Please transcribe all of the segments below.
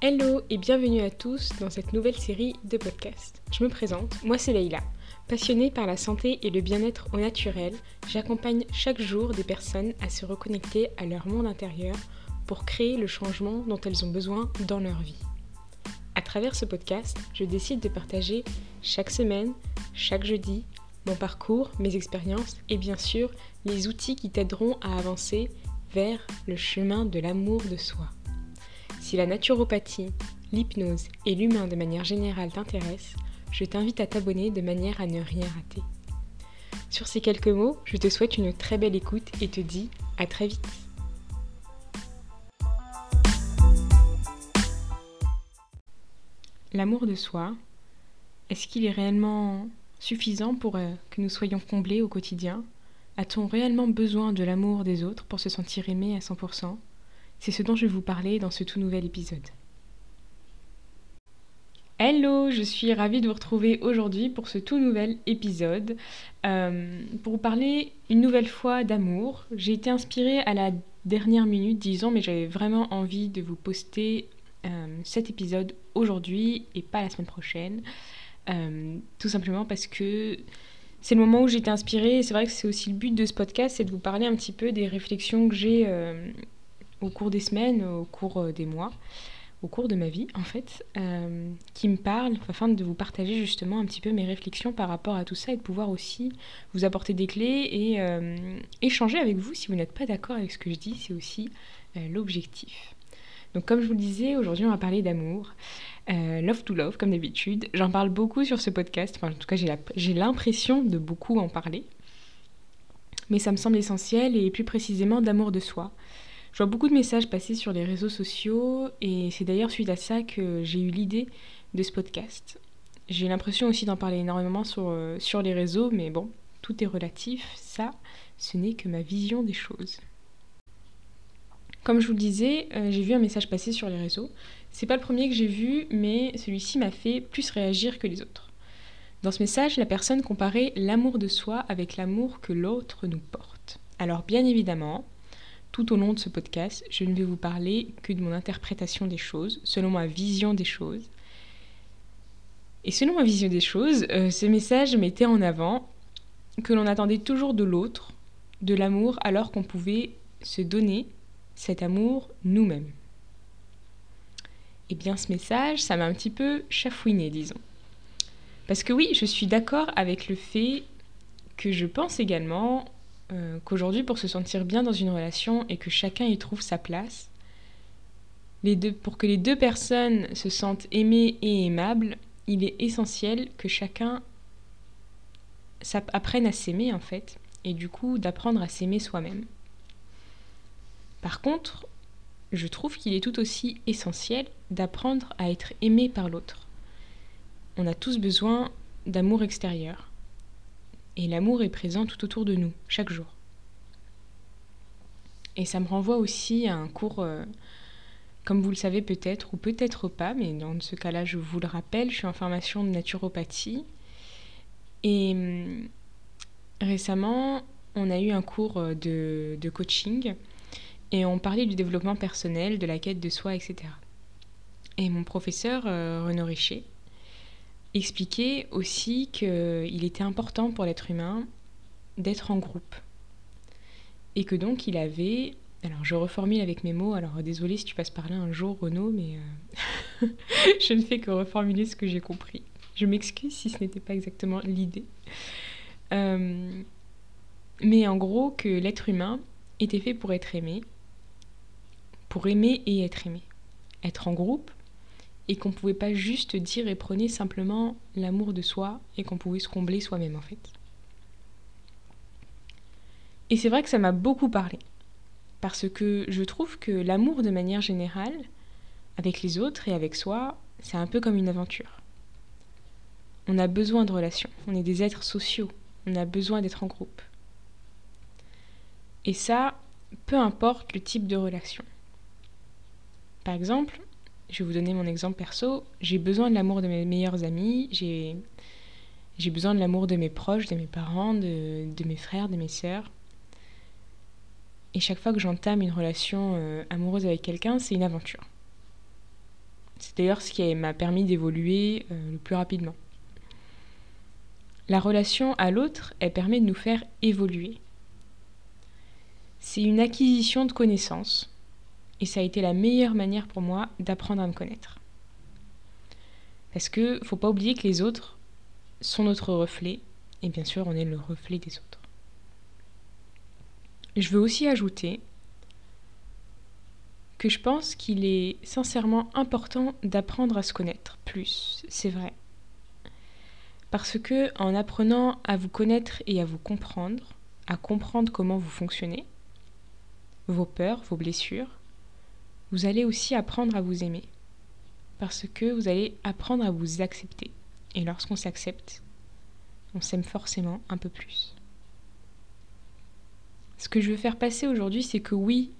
Hello et bienvenue à tous dans cette nouvelle série de podcasts. Je me présente, moi c'est Leïla. Passionnée par la santé et le bien-être au naturel, j'accompagne chaque jour des personnes à se reconnecter à leur monde intérieur pour créer le changement dont elles ont besoin dans leur vie. À travers ce podcast, je décide de partager chaque semaine, chaque jeudi, mon parcours, mes expériences et bien sûr les outils qui t'aideront à avancer vers le chemin de l'amour de soi. Si la naturopathie, l'hypnose et l'humain de manière générale t'intéressent, je t'invite à t'abonner de manière à ne rien rater. Sur ces quelques mots, je te souhaite une très belle écoute et te dis à très vite. L'amour de soi, est-ce qu'il est réellement suffisant pour euh, que nous soyons comblés au quotidien? A-t-on réellement besoin de l'amour des autres pour se sentir aimé à 100% C'est ce dont je vais vous parler dans ce tout nouvel épisode. Hello, je suis ravie de vous retrouver aujourd'hui pour ce tout nouvel épisode. Euh, pour vous parler une nouvelle fois d'amour. J'ai été inspirée à la dernière minute, disons, mais j'avais vraiment envie de vous poster euh, cet épisode aujourd'hui et pas la semaine prochaine. Euh, tout simplement parce que c'est le moment où j'étais inspirée c'est vrai que c'est aussi le but de ce podcast, c'est de vous parler un petit peu des réflexions que j'ai au cours des semaines, au cours euh, des mois, au cours de ma vie en fait, qui me parlent afin de vous partager justement un petit peu mes réflexions par rapport à tout ça et de pouvoir aussi vous apporter des clés et échanger avec vous si vous n'êtes pas d'accord avec ce que je dis, c'est aussi l'objectif. Donc comme je vous le disais, aujourd'hui on va parler d'amour. Euh, love to Love, comme d'habitude. J'en parle beaucoup sur ce podcast, enfin, en tout cas j'ai l'impression de beaucoup en parler. Mais ça me semble essentiel et plus précisément d'amour de soi. Je vois beaucoup de messages passer sur les réseaux sociaux et c'est d'ailleurs suite à ça que j'ai eu l'idée de ce podcast. J'ai l'impression aussi d'en parler énormément sur, euh, les réseaux, mais bon, tout est relatif. Ça, ce n'est que ma vision des choses. Comme je vous le disais, euh, j'ai vu un message passer sur les réseaux c'est pas le premier que j'ai vu, mais celui-ci m'a fait plus réagir que les autres. Dans ce message, la personne comparait l'amour de soi avec l'amour que l'autre nous porte. Alors bien évidemment, tout au long de ce podcast, je ne vais vous parler que de mon interprétation des choses, selon ma vision des choses. Et selon ma vision des choses, euh, ce message mettait en avant que l'on attendait toujours de l'autre, de l'amour, alors qu'on pouvait se donner cet amour nous-mêmes. Eh bien, ce message, ça m'a un petit peu chafouiné, disons. Parce que oui, je suis d'accord avec le fait que je pense également euh, qu'aujourd'hui, pour se sentir bien dans une relation et que chacun y trouve sa place, pour que les deux personnes se sentent aimées et aimables, il est essentiel que chacun apprenne à s'aimer en fait, et du coup d'apprendre à s'aimer soi-même. Par contre, je trouve qu'il est tout aussi essentiel d'apprendre à être aimé par l'autre. On a tous besoin d'amour extérieur. Et l'amour est présent tout autour de nous, chaque jour. Et ça me renvoie aussi à un cours, euh, comme vous le savez peut-être, ou peut-être pas, mais dans ce cas-là, je vous le rappelle, je suis en formation de naturopathie. Et hum, récemment, on a eu un cours euh, de, coaching et on parlait du développement personnel, de la quête de soi, etc. Et mon professeur, euh, Renaud Richer, expliquait aussi qu'il était important pour l'être humain d'être en groupe. Et que donc il avait... Alors je reformule avec mes mots, alors désolé si tu passes par là un jour Renaud, mais euh, je ne fais que reformuler ce que j'ai compris. Je m'excuse si ce n'était pas exactement l'idée. Euh, mais en gros que l'être humain était fait pour être aimé pour aimer et être aimé. Être en groupe, et qu'on ne pouvait pas juste dire et prôner simplement l'amour de soi, et qu'on pouvait se combler soi-même en fait. Et c'est vrai que ça m'a beaucoup parlé, parce que je trouve que l'amour de manière générale, avec les autres et avec soi, c'est un peu comme une aventure. On a besoin de relations, on est des êtres sociaux, on a besoin d'être en groupe. Et ça, peu importe le type de relation. Par exemple, je vais vous donner mon exemple perso, j'ai besoin de l'amour de mes meilleurs amis, j'ai, besoin de l'amour de mes proches, de mes parents, de, mes frères, de mes sœurs. Et chaque fois que j'entame une relation euh, amoureuse avec quelqu'un, c'est une aventure. C'est d'ailleurs ce qui m'a permis d'évoluer euh, le plus rapidement. La relation à l'autre, elle permet de nous faire évoluer. C'est une acquisition de connaissances et ça a été la meilleure manière pour moi d'apprendre à me connaître. Parce que faut pas oublier que les autres sont notre reflet et bien sûr on est le reflet des autres. Je veux aussi ajouter que je pense qu'il est sincèrement important d'apprendre à se connaître plus, c'est vrai. Parce que en apprenant à vous connaître et à vous comprendre, à comprendre comment vous fonctionnez, vos peurs, vos blessures, vous allez aussi apprendre à vous aimer. Parce que vous allez apprendre à vous accepter. Et lorsqu'on s'accepte, on s'aime forcément un peu plus. Ce que je veux faire passer aujourd'hui, c'est que oui,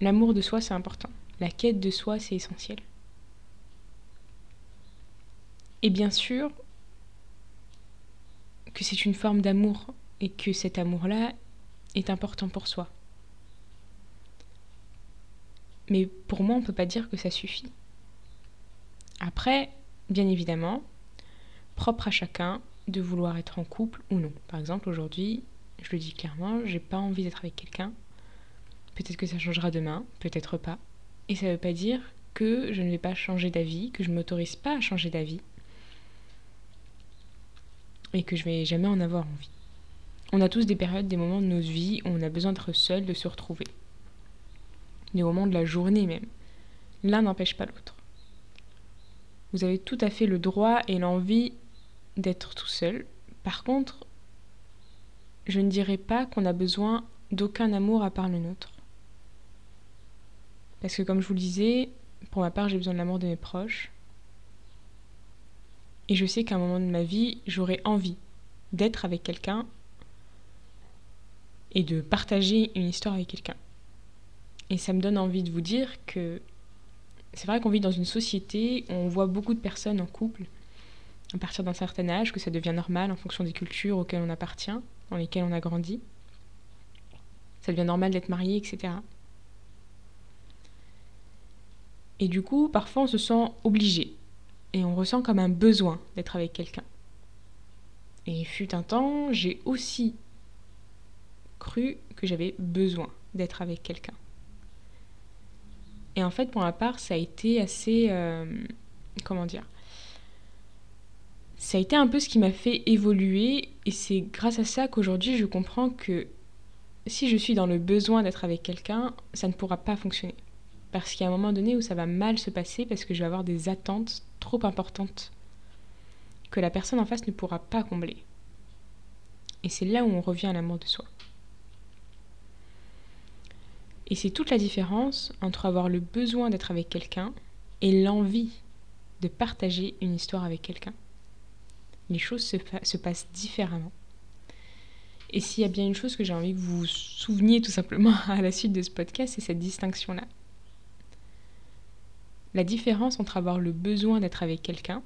l'amour de soi, c'est important. La quête de soi, c'est essentiel. Et bien sûr que c'est une forme d'amour et que cet amour-là est important pour soi. Mais pour moi, on ne peut pas dire que ça suffit. Après, bien évidemment, propre à chacun de vouloir être en couple ou non. Par exemple, aujourd'hui, je le dis clairement, j'ai pas envie d'être avec quelqu'un. Peut-être que ça changera demain, peut-être pas. Et ça ne veut pas dire que je ne vais pas changer d'avis, que je ne m'autorise pas à changer d'avis. Et que je vais jamais en avoir envie. On a tous des périodes, des moments de nos vies où on a besoin d'être seul, de se retrouver des moments de la journée même. L'un n'empêche pas l'autre. Vous avez tout à fait le droit et l'envie d'être tout seul. Par contre, je ne dirais pas qu'on a besoin d'aucun amour à part le nôtre. Parce que comme je vous le disais, pour ma part, j'ai besoin de l'amour de mes proches. Et je sais qu'à un moment de ma vie, j'aurais envie d'être avec quelqu'un et de partager une histoire avec quelqu'un. Et ça me donne envie de vous dire que c'est vrai qu'on vit dans une société où on voit beaucoup de personnes en couple à partir d'un certain âge, que ça devient normal en fonction des cultures auxquelles on appartient, dans lesquelles on a grandi. Ça devient normal d'être marié, etc. Et du coup, parfois on se sent obligé et on ressent comme un besoin d'être avec quelqu'un. Et fut un temps, j'ai aussi cru que j'avais besoin d'être avec quelqu'un. Et en fait, pour ma part, ça a été assez... Euh, comment dire Ça a été un peu ce qui m'a fait évoluer et c'est grâce à ça qu'aujourd'hui je comprends que si je suis dans le besoin d'être avec quelqu'un, ça ne pourra pas fonctionner. Parce qu'il y a un moment donné où ça va mal se passer parce que je vais avoir des attentes trop importantes que la personne en face ne pourra pas combler. Et c'est là où on revient à l'amour de soi. Et c'est toute la différence entre avoir le besoin d'être avec quelqu'un et l'envie de partager une histoire avec quelqu'un. Les choses se, passent différemment. Et s'il y a bien une chose que j'ai envie que vous vous souveniez tout simplement à la suite de ce podcast, c'est cette distinction-là. La différence entre avoir le besoin d'être avec quelqu'un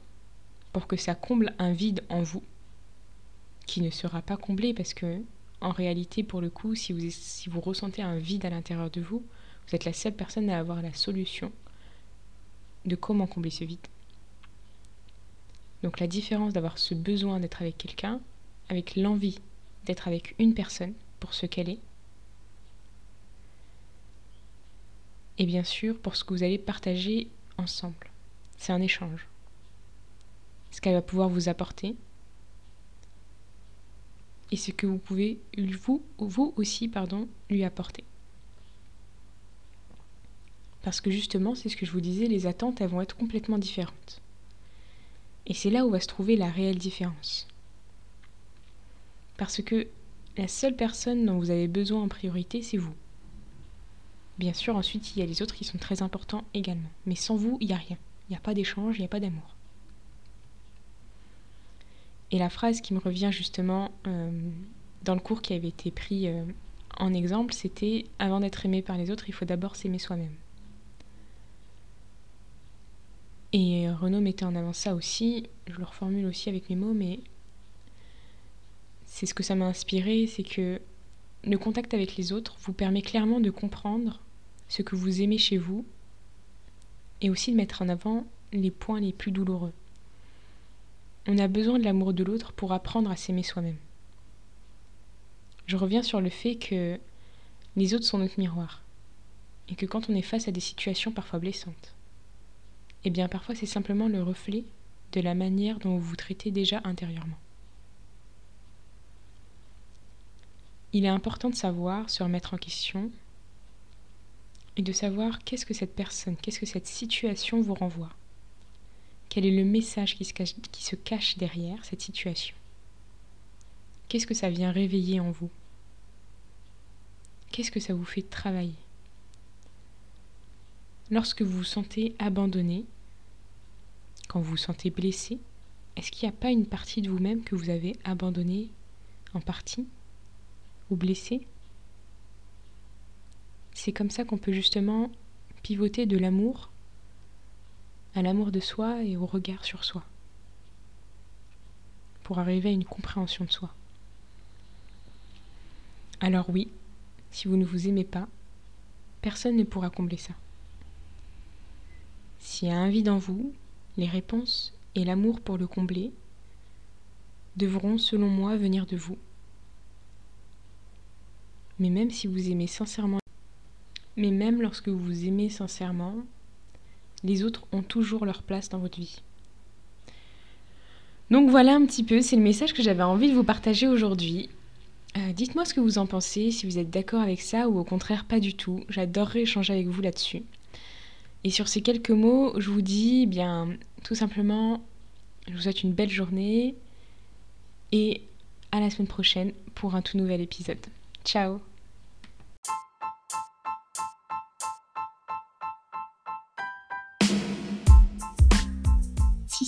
pour que ça comble un vide en vous, qui ne sera pas comblé parce que en réalité, pour le coup, si vous, ressentez un vide à l'intérieur de vous, vous êtes la seule personne à avoir la solution de comment combler ce vide. Donc la différence d'avoir ce besoin d'être avec quelqu'un, avec l'envie d'être avec une personne pour ce qu'elle est, et bien sûr pour ce que vous allez partager ensemble. C'est un échange. Ce qu'elle va pouvoir vous apporter, et ce que vous pouvez vous, vous aussi pardon, lui apporter. Parce que justement, c'est ce que je vous disais, les attentes, elles vont être complètement différentes. Et c'est là où va se trouver la réelle différence. Parce que la seule personne dont vous avez besoin en priorité, c'est vous. Bien sûr, ensuite, il y a les autres qui sont très importants également. Mais sans vous, il n'y a rien. Il n'y a pas d'échange, il n'y a pas d'amour. Et la phrase qui me revient justement euh, dans le cours qui avait été pris euh, en exemple, c'était avant d'être aimé par les autres, il faut d'abord s'aimer soi-même. Et Renaud mettait en avant ça aussi, je le reformule aussi avec mes mots, mais c'est ce que ça m'a inspiré, c'est que le contact avec les autres vous permet clairement de comprendre ce que vous aimez chez vous, et aussi de mettre en avant les points les plus douloureux. On a besoin de l'amour de l'autre pour apprendre à s'aimer soi-même. Je reviens sur le fait que les autres sont notre miroir et que quand on est face à des situations parfois blessantes, eh bien parfois c'est simplement le reflet de la manière dont vous vous traitez déjà intérieurement. Il est important de savoir se remettre en question et de savoir qu'est-ce que cette personne, qu'est-ce que cette situation vous renvoie. Quel est le message qui se cache, derrière cette situation. Qu'est-ce que ça vient réveiller en vous? Qu'est-ce que ça vous fait travailler? Lorsque vous vous sentez abandonné, quand vous vous sentez blessé, est-ce qu'il n'y a pas une partie de vous-même que vous avez abandonnée en partie ou blessé C'est comme ça qu'on peut justement pivoter de l'amour à l'amour de soi et au regard sur soi pour arriver à une compréhension de soi. Alors oui, si vous ne vous aimez pas, personne ne pourra combler ça. S'il y a un vide en vous, les réponses et l'amour pour le combler devront, selon moi, venir de vous. Mais même si vous aimez sincèrement, mais même lorsque vous aimez sincèrement, les autres ont toujours leur place dans votre vie. Donc voilà un petit peu, c'est le message que j'avais envie de vous partager aujourd'hui. Euh, dites-moi ce que vous en pensez, si vous êtes d'accord avec ça ou au contraire pas du tout. J'adorerais échanger avec vous là-dessus. Et sur ces quelques mots, je vous dis, eh bien, tout simplement, je vous souhaite une belle journée et à la semaine prochaine pour un tout nouvel épisode. Ciao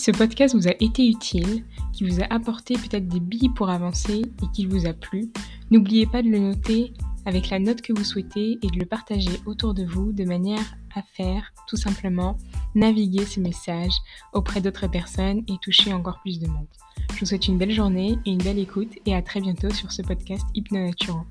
ce podcast vous a été utile, qui vous a apporté peut-être des billes pour avancer et qu'il vous a plu, n'oubliez pas de le noter avec la note que vous souhaitez et de le partager autour de vous de manière à faire tout simplement naviguer ce message auprès d'autres personnes et toucher encore plus de monde. Je vous souhaite une belle journée et une belle écoute et à très bientôt sur ce podcast Hypnonaturant.